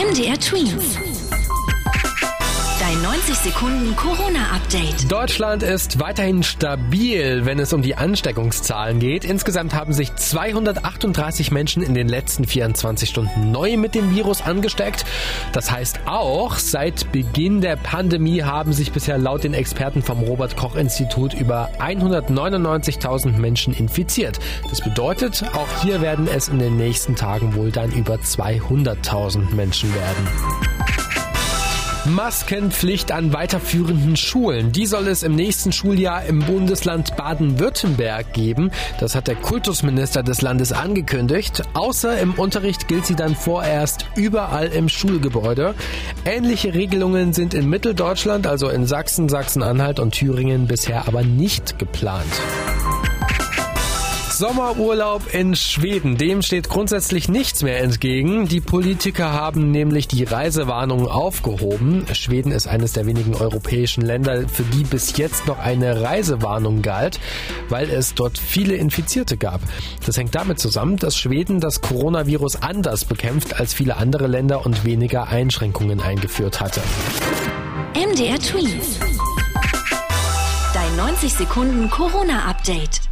MDR Twins. Dein 90 Sekunden Corona-Update. Deutschland ist weiterhin stabil, wenn es um die Ansteckungszahlen geht. Insgesamt haben sich 238 Menschen in den letzten 24 Stunden neu mit dem Virus angesteckt. Das heißt auch, seit Beginn der Pandemie haben sich bisher laut den Experten vom Robert Koch Institut über 199.000 Menschen infiziert. Das bedeutet, auch hier werden es in den nächsten Tagen wohl dann über 200.000 Menschen werden. Maskenpflicht an weiterführenden Schulen. Die soll es im nächsten Schuljahr im Bundesland Baden-Württemberg geben. Das hat der Kultusminister des Landes angekündigt. Außer im Unterricht gilt sie dann vorerst überall im Schulgebäude. Ähnliche Regelungen sind in Mitteldeutschland, also in Sachsen, Sachsen-Anhalt und Thüringen bisher aber nicht geplant. Sommerurlaub in Schweden, dem steht grundsätzlich nichts mehr entgegen. Die Politiker haben nämlich die Reisewarnungen aufgehoben. Schweden ist eines der wenigen europäischen Länder, für die bis jetzt noch eine Reisewarnung galt, weil es dort viele Infizierte gab. Das hängt damit zusammen, dass Schweden das Coronavirus anders bekämpft als viele andere Länder und weniger Einschränkungen eingeführt hatte. MDR Tweet. Dein 90 Sekunden Corona-Update.